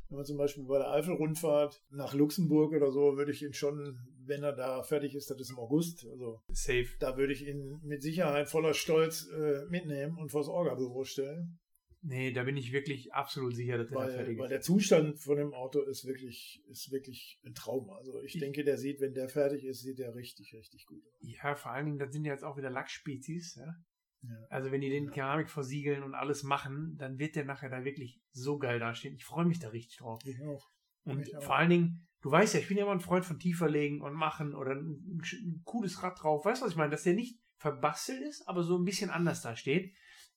wenn man zum Beispiel bei der Eifel-Rundfahrt nach Luxemburg oder so, würde ich ihn schon, wenn er da fertig ist, das ist im August, also Safe. da würde ich ihn mit Sicherheit voller Stolz äh, mitnehmen und vors Orga-Büro stellen, Nee, da bin ich wirklich absolut sicher, dass der da weil, fertig weil ist. der Zustand von dem Auto ist wirklich, ist wirklich ein Traum. Also ich denke, der sieht, wenn der fertig ist, sieht der richtig, richtig gut aus. Ja, vor allen Dingen, das sind ja jetzt auch wieder Lackspezies. Ja? Ja. Also wenn die den Keramik versiegeln und alles machen, dann wird der nachher da wirklich so geil dastehen. Ich freue mich da richtig drauf. Ich auch. Und Ich auch. vor allen Dingen, du weißt ja, ich bin ja immer ein Freund von tieferlegen und machen oder ein, ein, cooles Rad drauf. Weißt du, was ich meine? Dass der nicht verbastelt ist, aber so ein bisschen anders da steht.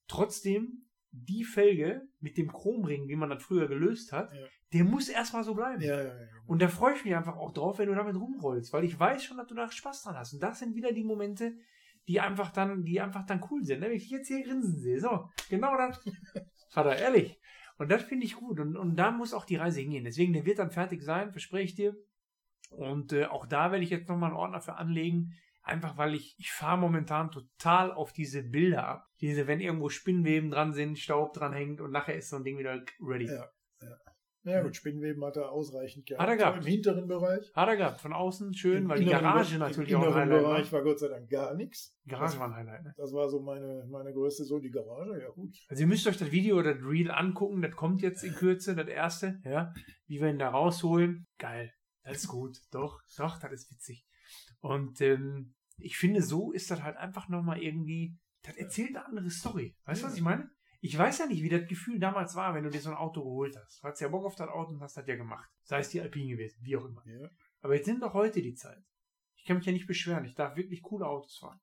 Trotzdem, die Felge mit dem Chromring, wie man das früher gelöst hat, Ja. der muss erstmal so bleiben. Ja, ja, ja. Und da freue ich mich einfach auch drauf, wenn du damit rumrollst, weil ich weiß schon, dass du da Spaß dran hast. Und das sind wieder die Momente, die einfach dann, die einfach dann cool sind. ne? Wenn ich jetzt hier grinsen sehe, so, genau das. *laughs* Vater, ehrlich. Und das finde ich gut. Und, und da muss auch die Reise hingehen. Deswegen, der wird dann fertig sein, verspreche ich dir. Und äh, auch da werde ich jetzt nochmal einen Ordner für anlegen. Einfach weil ich, ich fahre momentan total auf diese Bilder ab. Diese, wenn irgendwo Spinnweben dran sind, Staub dran hängt und nachher ist so ein Ding wieder ready. Ja. Ja gut, Spinnweben hat er ausreichend gehabt. Hat er gehabt. Im hinteren Bereich. Hat er gehabt. Von außen schön, Im weil die Garage Be- natürlich Im auch ein Highlight Bereich war. war Gott sei Dank gar nichts. Garage war ein Highlight, ne? Das war so meine, meine größte, so die Garage, ja gut. Also ihr müsst euch das Video oder das Reel angucken, das kommt jetzt in Kürze, das erste, ja, wie wir ihn da rausholen. Geil, das ist gut, doch, doch, das ist witzig. Und ähm, ich finde, so ist das halt einfach nochmal irgendwie, das erzählt eine andere Story. Weißt du, was ich meine? Ich weiß ja nicht, wie das Gefühl damals war, wenn du dir so ein Auto geholt hast. Du hattest ja Bock auf das Auto und hast das ja gemacht. Sei es die Alpine gewesen, wie auch immer. Ja, Aber jetzt sind doch heute die Zeit. Ich kann mich ja nicht beschweren, ich darf wirklich coole Autos fahren.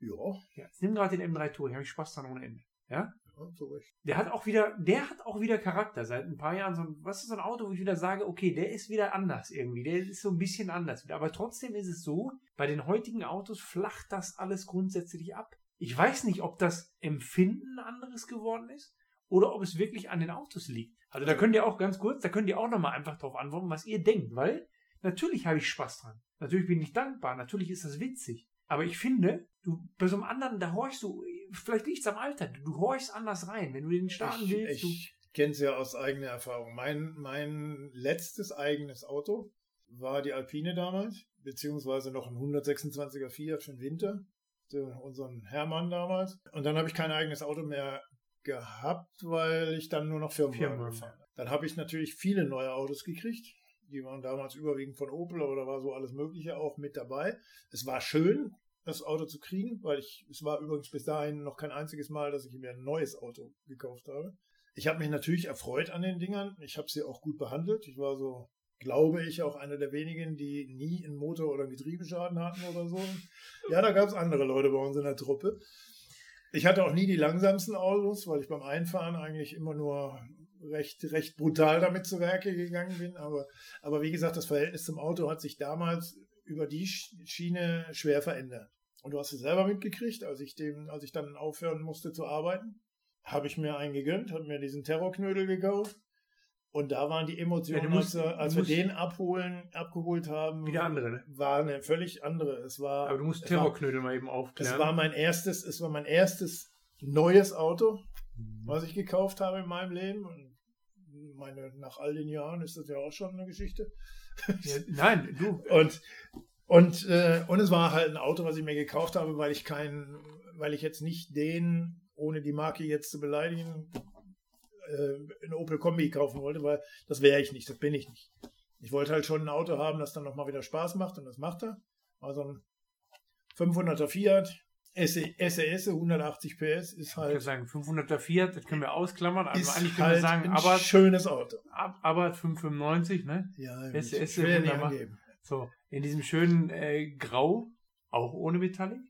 ja, Ja, jetzt nimm gerade den M3 Tour, ich habe Spaß dran ohne Ende. Ja? ja so recht. Der hat auch wieder, der hat auch wieder Charakter seit ein paar Jahren. So ein, was ist so ein Auto, wo ich wieder sage, okay, der ist wieder anders irgendwie. Der ist so ein bisschen anders wieder. Aber trotzdem ist es so, bei den heutigen Autos flacht das alles grundsätzlich ab. Ich weiß nicht, ob das Empfinden anderes geworden ist oder ob es wirklich an den Autos liegt. Also da könnt ihr auch ganz kurz, da könnt ihr auch nochmal einfach drauf antworten, was ihr denkt, weil natürlich habe ich Spaß dran. Natürlich bin ich dankbar, natürlich ist das witzig. Aber ich finde, du, bei so einem anderen, da horchst du, vielleicht liegt es am Alter, du, du horchst anders rein. Wenn du den starten Ich, willst, du, ich kenne es ja aus eigener Erfahrung. Mein, mein letztes eigenes Auto war die Alpine damals, beziehungsweise noch ein 126er Fiat für den Winter, unseren Hermann damals. Und dann habe ich kein eigenes Auto mehr gehabt, weil ich dann nur noch Firmenwagen gefahren habe. Dann habe ich natürlich viele neue Autos gekriegt. Die waren damals überwiegend von Opel, aber da war so alles Mögliche auch mit dabei. Es war schön, das Auto zu kriegen, weil ich, es war übrigens bis dahin noch kein einziges Mal, dass ich mir ein neues Auto gekauft habe. Ich habe mich natürlich erfreut an den Dingern. Ich habe sie auch gut behandelt. Ich war so, glaube ich, auch einer der wenigen, die nie einen Motor- oder einen Getriebeschaden hatten oder so. Ja, da gab es andere Leute bei uns in der Truppe. Ich hatte auch nie die langsamsten Autos, weil ich beim Einfahren eigentlich immer nur recht, recht brutal damit zu Werke gegangen bin. Aber, aber wie gesagt, das Verhältnis zum Auto hat sich damals über die Sch- Schiene schwer verändert. Und du hast es selber mitgekriegt, als ich, dem, als ich dann aufhören musste zu arbeiten, habe ich mir einen gegönnt, habe mir diesen Terrorknödel gekauft. Und da waren die Emotionen, Ja, musst- als, wir, als wir den abholen, abgeholt haben, wieder andere, ne? war eine völlig andere. Es war, Aber du musst Terrorknödel mal eben aufklären. es war mein erstes, es war mein erstes neues Auto, Mhm. was ich gekauft habe in meinem Leben. Und meine, nach all den Jahren ist das ja auch schon eine Geschichte. ja, nein, du, Und, und, äh, und es war halt ein Auto, was ich mir gekauft habe, weil ich keinen, weil ich jetzt nicht den, ohne die Marke jetzt zu beleidigen, äh, einen Opel Kombi kaufen wollte, weil das wäre ich nicht, das bin ich nicht. Ich wollte halt schon ein Auto haben, das dann nochmal wieder Spaß macht und das macht er. Also ein 500er Fiat, SES, 180 PS, ist ich kann halt, sagen, 500er Fiat, das können wir ausklammern. Also ist eigentlich können halt wir sagen, ein aber schönes Auto. Ab- Abarth 595, ne? Ja, SES ich angeben. So, in diesem schönen äh, Grau, auch ohne Metallic,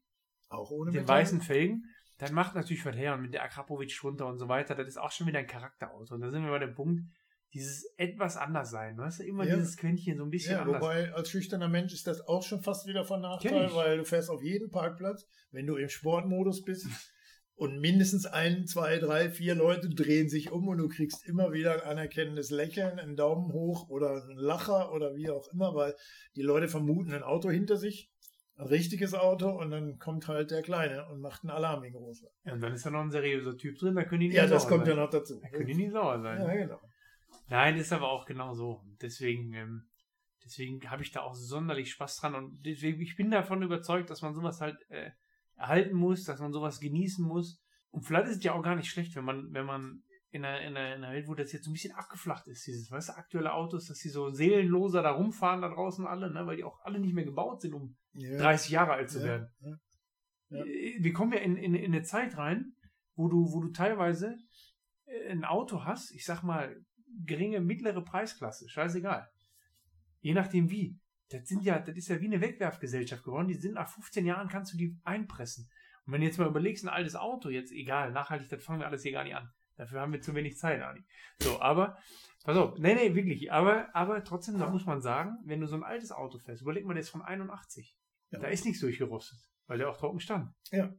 Auch ohne mit den weißen Felgen. Dann macht natürlich was her und mit der Akrapovic drunter und so weiter. Das ist auch schon wieder ein Charakterauto. Und da sind wir bei dem Punkt, dieses etwas anders sein. Du, immer Ja. dieses Quäntchen so ein bisschen Ja, anders. wobei als schüchterner Mensch ist das auch schon fast wieder von Nachteil, weil du fährst auf jeden Parkplatz, wenn du im Sportmodus bist, *laughs* Und mindestens ein, zwei, drei, vier Leute drehen sich um und du kriegst immer wieder ein anerkennendes Lächeln, einen Daumen hoch oder einen Lacher oder wie auch immer, weil die Leute vermuten ein Auto hinter sich, ein richtiges Auto und dann kommt halt der Kleine und macht einen Alarm in groß. Ja, und dann ist da noch ein seriöser Typ drin, da können die nicht Ja, das kommt sein. ja noch dazu. Da können die nicht sauer sein. Ja, genau. Nein, ist aber auch genau so. Deswegen, ähm, deswegen habe ich da auch sonderlich Spaß dran und deswegen, ich bin davon überzeugt, dass man sowas halt äh, erhalten muss, dass man sowas genießen muss. Und vielleicht ist es ja auch gar nicht schlecht, wenn man, wenn man in einer, in einer, in einer Welt, wo das jetzt so ein bisschen abgeflacht ist, dieses, weißt du, aktuelle Autos, dass die so seelenloser da rumfahren da draußen alle, ne, weil die auch alle nicht mehr gebaut sind, um Ja. 30 Jahre alt zu Ja, werden. ja. Ja. Äh, Wir kommen ja in, in, in eine Zeit rein, wo du, wo du teilweise äh, ein Auto hast, ich sag mal, geringe, mittlere Preisklasse, scheißegal. Je nachdem wie. Das sind ja, das ist ja wie eine Wegwerfgesellschaft geworden. Die sind nach 15 Jahren kannst du die einpressen. Und wenn du jetzt mal überlegst, ein altes Auto, jetzt egal, nachhaltig, das fangen wir alles hier gar nicht an. Dafür haben wir zu wenig Zeit, Ani. So, aber, pass auf, nee, nee, wirklich, aber, aber trotzdem, da muss man sagen, wenn du so ein altes Auto fährst, überleg mal, der ist von 81. Ja. Da ist nichts durchgerostet, weil der auch trocken stand. Ja.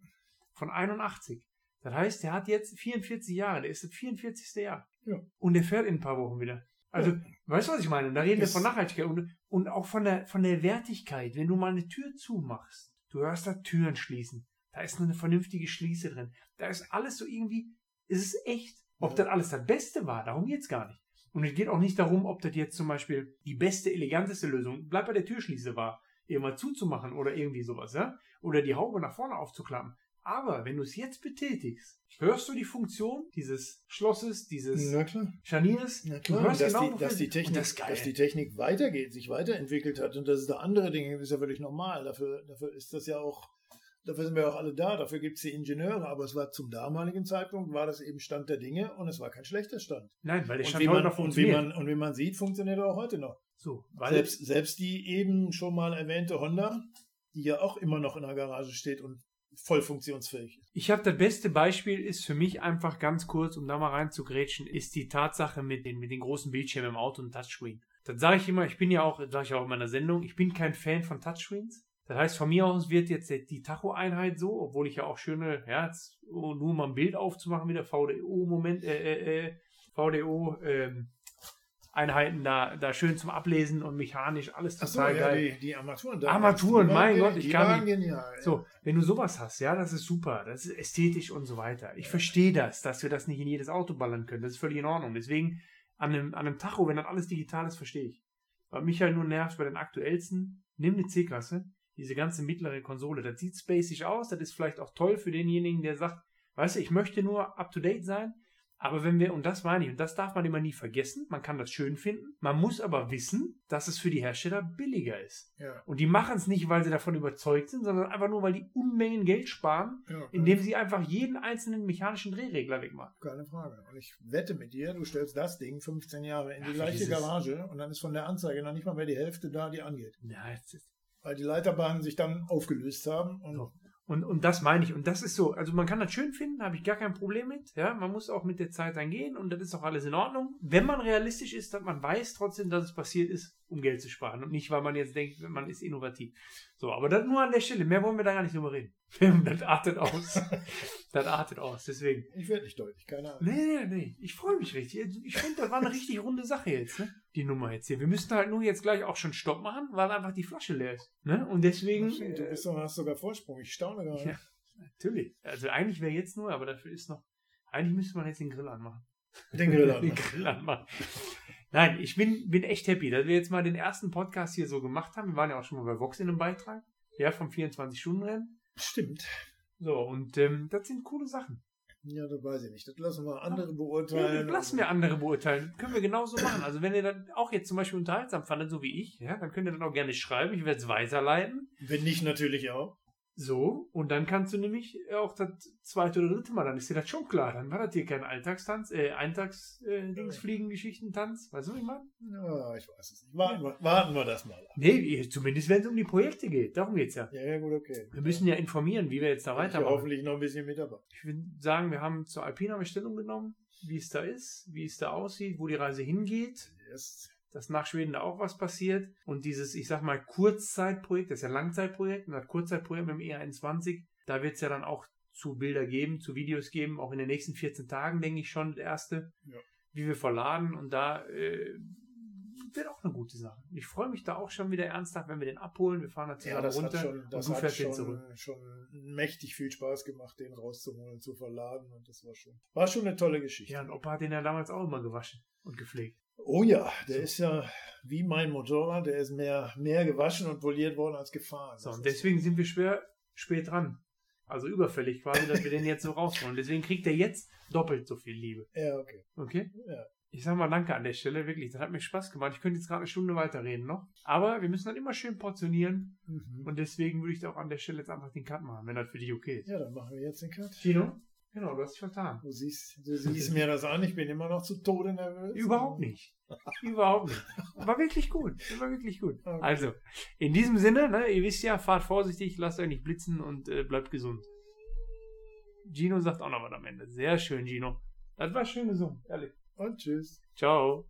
Von 81. Das heißt, der hat jetzt 44 Jahre, der ist das 44. Jahr. Ja. Und der fährt in ein paar Wochen wieder. Also, Ja. weißt du, was ich meine? Da reden wir Das- von Nachhaltigkeit und, und auch von der, von der Wertigkeit. Wenn du mal eine Tür zumachst, du hörst da Türen schließen. Da ist eine vernünftige Schließe drin. Da ist alles so irgendwie, es ist echt. Ob das alles das Beste war, darum geht's gar nicht. Und es geht auch nicht darum, ob das jetzt zum Beispiel die beste, eleganteste Lösung, bleib bei der Türschließe war, irgendwann zuzumachen oder irgendwie sowas, ja? Oder die Haube nach vorne aufzuklappen. Aber wenn du es jetzt betätigst, hörst du die Funktion dieses Schlosses, dieses Na klar. Scharniers. Na Du klar, hörst dass, genau, die, dass, die Technik, das dass die Technik weitergeht, sich weiterentwickelt hat und dass es da andere Dinge gibt, ist ja völlig normal. Dafür, dafür ist das ja auch, dafür sind wir auch alle da, dafür gibt es die Ingenieure, aber es war zum damaligen Zeitpunkt, war das eben Stand der Dinge und es war kein schlechter Stand. Nein, weil der Und Stand wie, heute man, noch und, wie funktioniert. man, und wie man sieht, funktioniert er auch heute noch. so, Selbst, selbst die eben schon mal erwähnte Honda, die ja auch immer noch in der Garage steht und voll funktionsfähig ist. Ich habe das beste Beispiel, ist für mich einfach ganz kurz, um da mal reinzugrätschen, ist die Tatsache mit den, mit den großen Bildschirmen im Auto und Touchscreen. Das sage ich immer, ich bin ja auch, sage ich auch in meiner Sendung, ich bin kein Fan von Touchscreens. Das heißt, von mir aus wird jetzt die Tacho-Einheit so, obwohl ich ja auch schöne, ja, jetzt, nur mal ein Bild aufzumachen, wieder VDO-Moment, äh, äh, äh, VDO, ähm, Einheiten da, da schön zum Ablesen und mechanisch, alles total ja, geil. die, die Armaturen. Armaturen, die mein Gott, ich die kann waren nicht- genial. So, wenn du sowas hast, ja, das ist super, das ist ästhetisch und so weiter. Ich verstehe das, dass wir das nicht in jedes Auto ballern können. Das ist völlig in Ordnung. Deswegen an einem, an einem Tacho, wenn dann alles digital ist, verstehe ich. Was mich halt nur nervt bei den aktuellsten, nimm eine C-Klasse, diese ganze mittlere Konsole, das sieht spacig aus, das ist vielleicht auch toll für denjenigen, der sagt, weißt du, ich möchte nur up to date sein, aber wenn wir, und das meine ich, und das darf man immer nie vergessen, man kann das schön finden, man muss aber wissen, dass es für die Hersteller billiger ist. Ja, Und die machen es nicht, weil sie davon überzeugt sind, sondern einfach nur, weil die Unmengen Geld sparen, ja, indem sie einfach jeden einzelnen mechanischen Drehregler wegmachen. keine Frage. Und ich wette mit dir, du stellst das Ding 15 Jahre in die gleiche Garage und dann ist von der Anzeige noch nicht mal mehr die Hälfte da, die angeht. Ja, jetzt ist, Weil die Leiterbahnen sich dann aufgelöst haben und So. Und, und das meine ich. Und das ist so. Also man kann das schön finden, habe ich gar kein Problem mit. Ja, man muss auch mit der Zeit dann gehen und das ist auch alles in Ordnung. Wenn man realistisch ist, dass man weiß trotzdem, dass es passiert ist, um Geld zu sparen. Und nicht, weil man jetzt denkt, man ist innovativ. So, aber das nur an der Stelle. Mehr wollen wir da gar nicht drüber reden. *laughs* das artet aus. *laughs* das artet aus. Deswegen. ich werde nicht deutlich, keine Ahnung. Nee, nee, nee. Ich freue mich richtig. Ich finde, das war eine richtig runde Sache jetzt, ne? Die Nummer jetzt hier. Wir müssten halt nur jetzt gleich auch schon Stopp machen, weil einfach die Flasche leer ist. Ne? Und deswegen. Stimmt, du bist doch, hast sogar Vorsprung. Ich staune gerade. Ja. Natürlich. Also eigentlich wäre jetzt nur, aber dafür ist noch. Eigentlich müsste man jetzt den Grill anmachen. Den Grill an. *laughs* Den Grill anmachen. Nein, ich bin, bin echt happy, dass wir jetzt mal den ersten Podcast hier so gemacht haben. Wir waren ja auch schon mal bei Vox in einem Beitrag. Ja, vom 24-Stunden-Rennen. Stimmt. So, und ähm, das sind coole Sachen. Ja, das weiß ich nicht. Das lassen wir andere Ja, beurteilen. lassen wir andere beurteilen. Können wir genauso machen. Also wenn ihr dann auch jetzt zum Beispiel unterhaltsam fandet, so wie ich, ja, dann könnt ihr dann auch gerne schreiben. Ich werde es weiterleiten. Wenn nicht, natürlich auch. So, und dann kannst du nämlich auch das zweite oder dritte Mal, dann ist dir das schon klar. Dann war das hier kein Alltagstanz, äh, Eintags, äh. Weißt du, was ich meine? Ja, ich weiß es nicht. Warten wir, warten wir das mal ab. Nee, zumindest wenn es um die Projekte geht. Darum geht's ja. Ja, ja, gut, okay. Wir müssen ja informieren, wie wir jetzt da Ich weitermachen. hoffentlich noch ein bisschen mit dabei. Ich würde sagen, wir haben zur Alpina eine Stellung genommen, wie es da ist, wie es da aussieht, wo die Reise hingeht. Yes. Dass nach Schweden da auch was passiert. Und dieses, ich sag mal, Kurzzeitprojekt, das ist ja Langzeitprojekt, und das Kurzzeitprojekt mit dem E21, da wird es ja dann auch zu Bilder geben, zu Videos geben, auch in den nächsten 14 Tagen, denke ich schon, der erste, Ja. wie wir verladen und da äh, wird auch eine gute Sache. Ich freue mich da auch schon wieder ernsthaft, wenn wir den abholen. Wir fahren da zusammen Ja, das runter hat schon, das und du hat fährst schon, zurück. schon mächtig viel Spaß gemacht, den rauszuholen, zu verladen und das war schon, war schon eine tolle Geschichte. Ja, und Opa hat den ja damals auch immer gewaschen und gepflegt. Oh ja, der So. ist ja wie mein Motorrad, der ist mehr, mehr gewaschen und poliert worden als gefahren. So, und deswegen sind wir schwer spät dran. Also überfällig quasi, dass wir den jetzt so rausholen. Deswegen kriegt er jetzt doppelt so viel Liebe. Ja, okay. Okay? Ja. Ich sag mal danke an der Stelle, wirklich. Das hat mir Spaß gemacht. Ich könnte jetzt gerade eine Stunde weiterreden noch. Aber wir müssen dann immer schön portionieren. Mhm. Und deswegen würde ich da auch an der Stelle jetzt einfach den Cut machen, wenn das für dich okay ist. Ja, dann machen wir jetzt den Cut. Gino? Genau, du hast dich vertan. Du siehst, du siehst mir das an, ich bin immer noch zu Tode nervös. Überhaupt nicht. Überhaupt nicht. War wirklich gut. War wirklich gut. Okay. Also, in diesem Sinne, ne, ihr wisst ja, fahrt vorsichtig, lasst euch nicht blitzen und äh, bleibt gesund. Gino sagt auch noch was am Ende. Sehr schön, Gino. Das war schön gesungen, ehrlich. Und tschüss. Ciao.